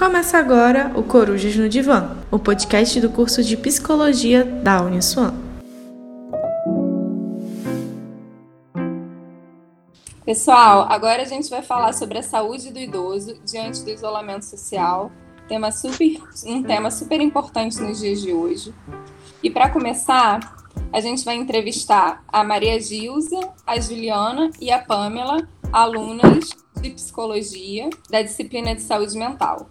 Começa agora o Corujas no Divã, o podcast do curso de Psicologia da Uniswan. Pessoal, agora a gente vai falar sobre a saúde do idoso diante do isolamento social, tema super, um tema super importante nos dias de hoje. E para começar, a gente vai entrevistar a Maria Gilza, a Juliana e a Pamela, alunas de psicologia da disciplina de saúde mental.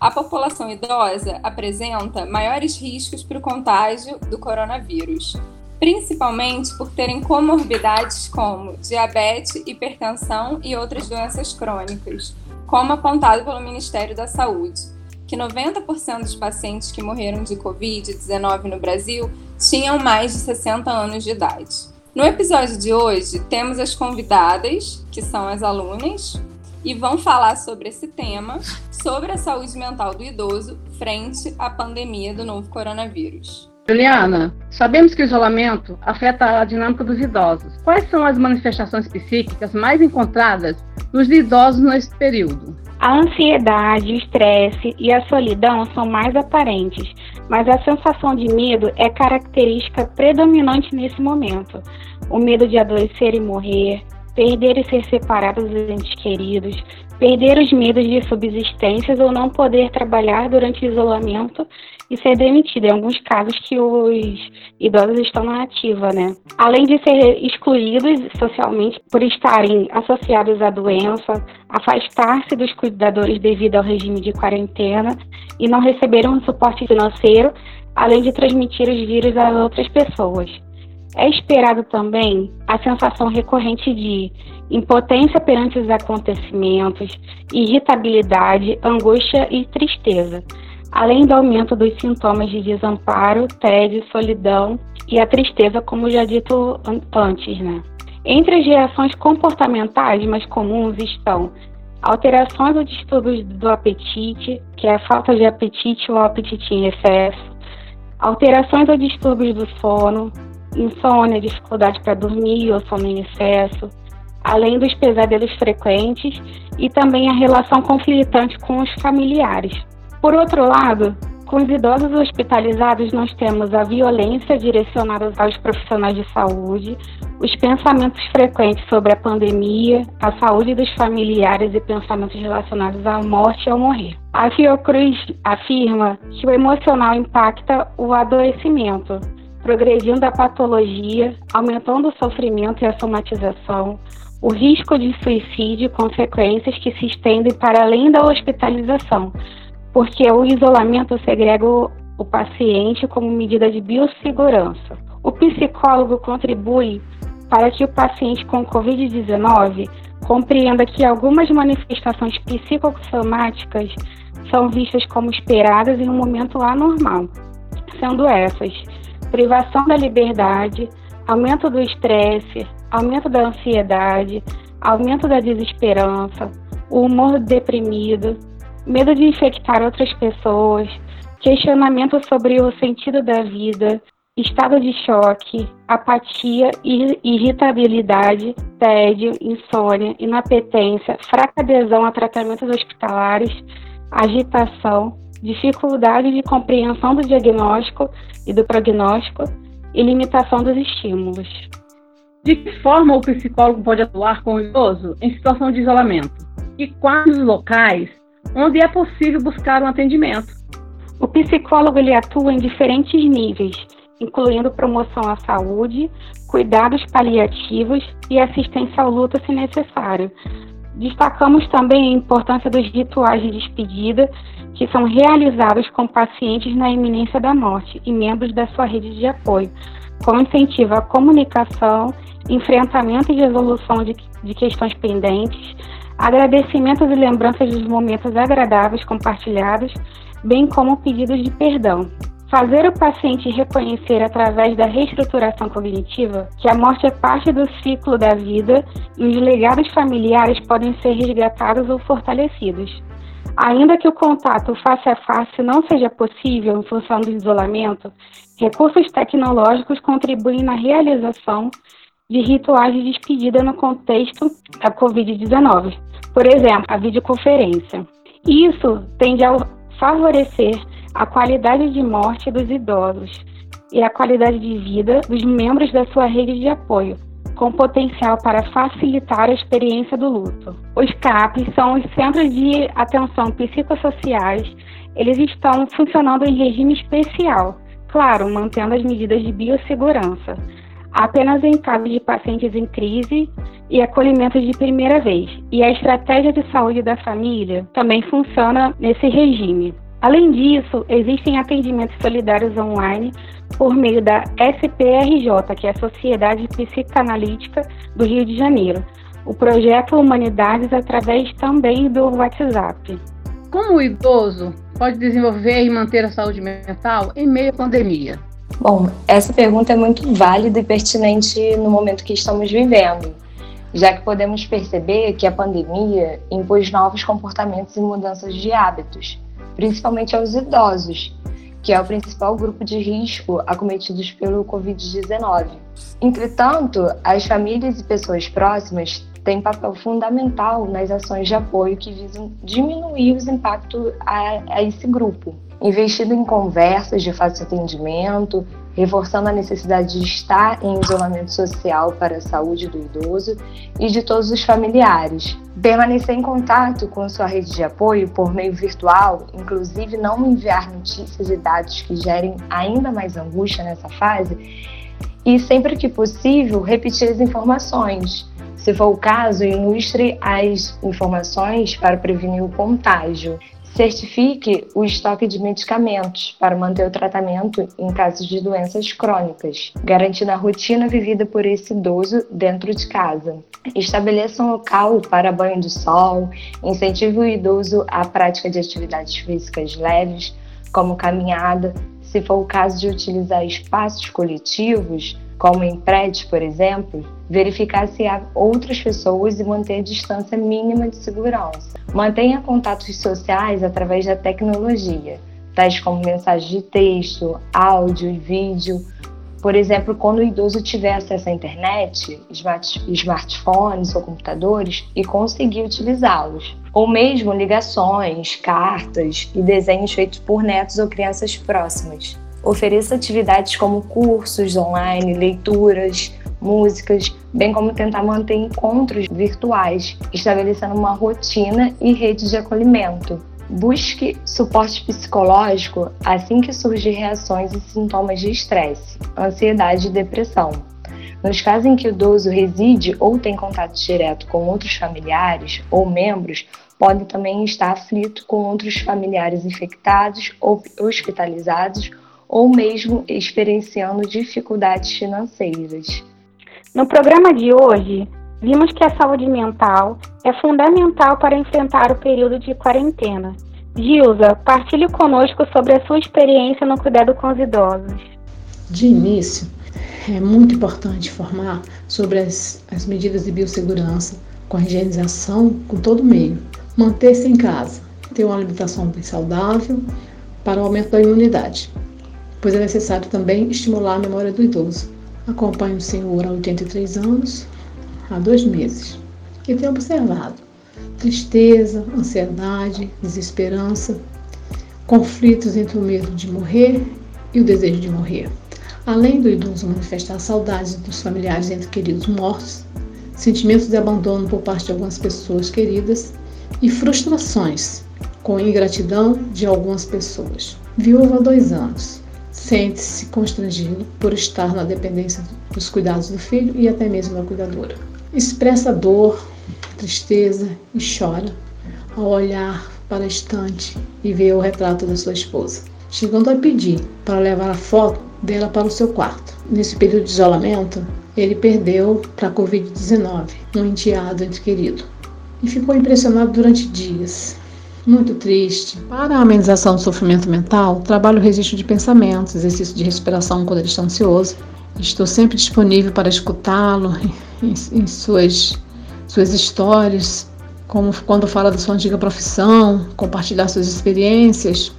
A população idosa apresenta maiores riscos para o contágio do coronavírus, principalmente por terem comorbidades como diabetes, hipertensão e outras doenças crônicas, como apontado pelo Ministério da Saúde, que 90% dos pacientes que morreram de Covid-19 no Brasil tinham mais de 60 anos de idade. No episódio de hoje, temos as convidadas, que são as alunas, e vão falar sobre esse tema, sobre a saúde mental do idoso frente à pandemia do novo coronavírus. Juliana, sabemos que o isolamento afeta a dinâmica dos idosos. Quais são as manifestações psíquicas mais encontradas nos idosos nesse período? A ansiedade, o estresse e a solidão são mais aparentes, mas a sensação de medo é característica predominante nesse momento. O medo de adoecer e morrer, perder e ser separado dos entes queridos, perder os medos de subsistências ou não poder trabalhar durante o isolamento e ser demitido, em alguns casos que os idosos estão na ativa, né? Além de ser excluídos socialmente por estarem associados à doença, afastar-se dos cuidadores devido ao regime de quarentena e não receberam um suporte financeiro, além de transmitir os vírus a outras pessoas. É esperado também a sensação recorrente de impotência perante os acontecimentos, irritabilidade, angústia e tristeza, além do aumento dos sintomas de desamparo, tédio, solidão e a tristeza, como já dito antes, né? Entre as reações comportamentais mais comuns estão alterações ou distúrbios do apetite, que é a falta de apetite ou apetite em excesso, alterações ou distúrbios do sono, insônia, dificuldade para dormir ou sono em excesso, além dos pesadelos frequentes e também a relação conflitante com os familiares. Por outro lado, com os idosos hospitalizados, nós temos a violência direcionada aos profissionais de saúde, os pensamentos frequentes sobre a pandemia, a saúde dos familiares e pensamentos relacionados à morte e ao morrer. A Fiocruz afirma que o emocional impacta o adoecimento, progredindo a patologia, aumentando o sofrimento e a somatização, o risco de suicídio e consequências que se estendem para além da hospitalização, porque o isolamento segrega o paciente como medida de biossegurança. O psicólogo contribui para que o paciente com Covid-19 compreenda que algumas manifestações psicossomáticas são vistas como esperadas em um momento anormal, sendo essas privação da liberdade, aumento do estresse, aumento da ansiedade, aumento da desesperança, o humor deprimido, medo de infectar outras pessoas, questionamento sobre o sentido da vida, estado de choque, apatia, irritabilidade, tédio, insônia, inapetência, fraca adesão a tratamentos hospitalares, agitação, dificuldade de compreensão do diagnóstico e do prognóstico e limitação dos estímulos. De que forma o psicólogo pode atuar com o idoso em situação de isolamento? E quais os locais onde é possível buscar um atendimento? O psicólogo ele atua em diferentes níveis, incluindo promoção à saúde, cuidados paliativos e assistência ao luto se necessário, Destacamos também a importância dos rituais de despedida que são realizados com pacientes na iminência da morte e membros da sua rede de apoio, com incentivo à comunicação, enfrentamento e resolução de, de questões pendentes, agradecimentos e lembranças dos momentos agradáveis compartilhados, bem como pedidos de perdão. Fazer o paciente reconhecer através da reestruturação cognitiva que a morte é parte do ciclo da vida e os legados familiares podem ser resgatados ou fortalecidos. Ainda que o contato face a face não seja possível em função do isolamento, recursos tecnológicos contribuem na realização de rituais de despedida no contexto da Covid-19. Por exemplo, a videoconferência. Isso tende a favorecer a qualidade de morte dos idosos e a qualidade de vida dos membros da sua rede de apoio, com potencial para facilitar a experiência do luto. Os CAPs são os Centros de Atenção Psicossociais. Eles estão funcionando em regime especial, claro, mantendo as medidas de biossegurança, apenas em caso de pacientes em crise e acolhimento de primeira vez. E a estratégia de saúde da família também funciona nesse regime. Além disso, existem atendimentos solidários online por meio da SPRJ, que é a Sociedade Psicanalítica do Rio de Janeiro, o projeto Humanidades através também do WhatsApp. Como o idoso pode desenvolver e manter a saúde mental em meio à pandemia? Bom, essa pergunta é muito válida e pertinente no momento que estamos vivendo, já que podemos perceber que a pandemia impôs novos comportamentos e mudanças de hábitos, principalmente aos idosos, que é o principal grupo de risco acometidos pelo Covid-19. Entretanto, as famílias e pessoas próximas têm papel fundamental nas ações de apoio que visam diminuir os impactos a, a esse grupo investindo em conversas de fácil atendimento, reforçando a necessidade de estar em isolamento social para a saúde do idoso e de todos os familiares. Permanecer em contato com sua rede de apoio por meio virtual, inclusive não enviar notícias e dados que gerem ainda mais angústia nessa fase, e sempre que possível, repetir as informações. Se for o caso, ilustre as informações para prevenir o contágio. Certifique o estoque de medicamentos para manter o tratamento em casos de doenças crônicas, garantindo a rotina vivida por esse idoso dentro de casa. Estabeleça um local para banho de sol, incentive o idoso à prática de atividades físicas leves, como caminhada, se for o caso de utilizar espaços coletivos, como em prédios, por exemplo, verificar se há outras pessoas e manter a distância mínima de segurança. Mantenha contatos sociais através da tecnologia, tais como mensagens de texto, áudio e vídeo. Por exemplo, quando o idoso tiver acesso à internet, smart, smartphones ou computadores e conseguir utilizá-los. Ou mesmo ligações, cartas e desenhos feitos por netos ou crianças próximas. Ofereça atividades como cursos online, leituras, músicas, bem como tentar manter encontros virtuais, estabelecendo uma rotina e rede de acolhimento. Busque suporte psicológico assim que surgir reações e sintomas de estresse, ansiedade e depressão. Nos casos em que o idoso reside ou tem contato direto com outros familiares ou membros, pode também estar aflito com outros familiares infectados ou hospitalizados ou mesmo experienciando dificuldades financeiras. No programa de hoje, vimos que a saúde mental é fundamental para enfrentar o período de quarentena. Gilza, partilhe conosco sobre a sua experiência no cuidado com os idosos. De início, é muito importante informar sobre as, as medidas de biossegurança, com a higienização, com todo o meio. Manter-se em casa, ter uma alimentação bem saudável para o aumento da imunidade pois é necessário também estimular a memória do idoso. Acompanho o senhor há 83 anos, há dois meses, e tenho observado tristeza, ansiedade, desesperança, conflitos entre o medo de morrer e o desejo de morrer. Além do idoso manifestar saudades dos familiares entre queridos mortos, sentimentos de abandono por parte de algumas pessoas queridas e frustrações com ingratidão de algumas pessoas. Viúva há dois anos, sente-se constrangido por estar na dependência dos cuidados do filho e até mesmo da cuidadora. Expressa dor, tristeza e chora ao olhar para a estante e ver o retrato da sua esposa, chegando a pedir para levar a foto dela para o seu quarto. Nesse período de isolamento, ele perdeu para a Covid-19 um enteado ente querido e ficou impressionado durante dias muito triste. Para a amenização do sofrimento mental, trabalho o registro de pensamentos, exercício de respiração quando ele está ansioso. Estou sempre disponível para escutá-lo em, em suas, suas histórias, como quando fala da sua antiga profissão, compartilhar suas experiências,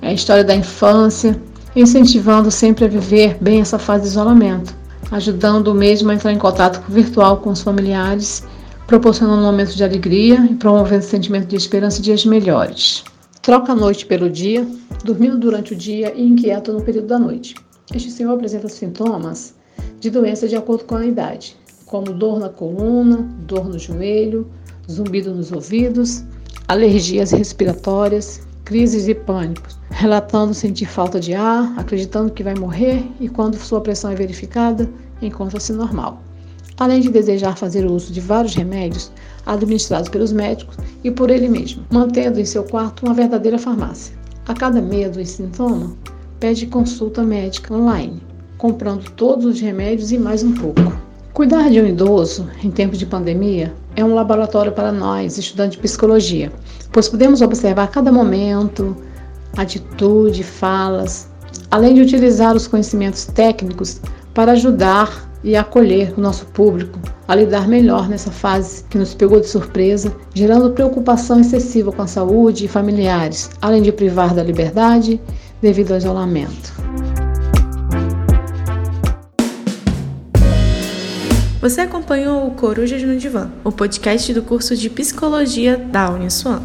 a história da infância, incentivando sempre a viver bem essa fase de isolamento, ajudando o mesmo a entrar em contato virtual com os familiares proporcionando momentos de alegria e promovendo sentimento de esperança e dias melhores. Troca a noite pelo dia, dormindo durante o dia e inquieto no período da noite. Este senhor apresenta sintomas de doença de acordo com a idade, como dor na coluna, dor no joelho, zumbido nos ouvidos, alergias respiratórias, crises e pânicos, relatando sentir falta de ar, acreditando que vai morrer e quando sua pressão é verificada, encontra-se normal. Além de desejar fazer uso de vários remédios administrados pelos médicos e por ele mesmo, mantendo em seu quarto uma verdadeira farmácia. A cada medo e sintoma, pede consulta médica online, comprando todos os remédios e mais um pouco. Cuidar de um idoso em tempos de pandemia é um laboratório para nós, estudantes de psicologia, pois podemos observar cada momento, atitude, falas, além de utilizar os conhecimentos técnicos para ajudar e acolher o nosso público a lidar melhor nessa fase que nos pegou de surpresa, gerando preocupação excessiva com a saúde e familiares, além de privar da liberdade devido ao isolamento. Você acompanhou o Corujas no Divã, o podcast do curso de Psicologia da Uniswan.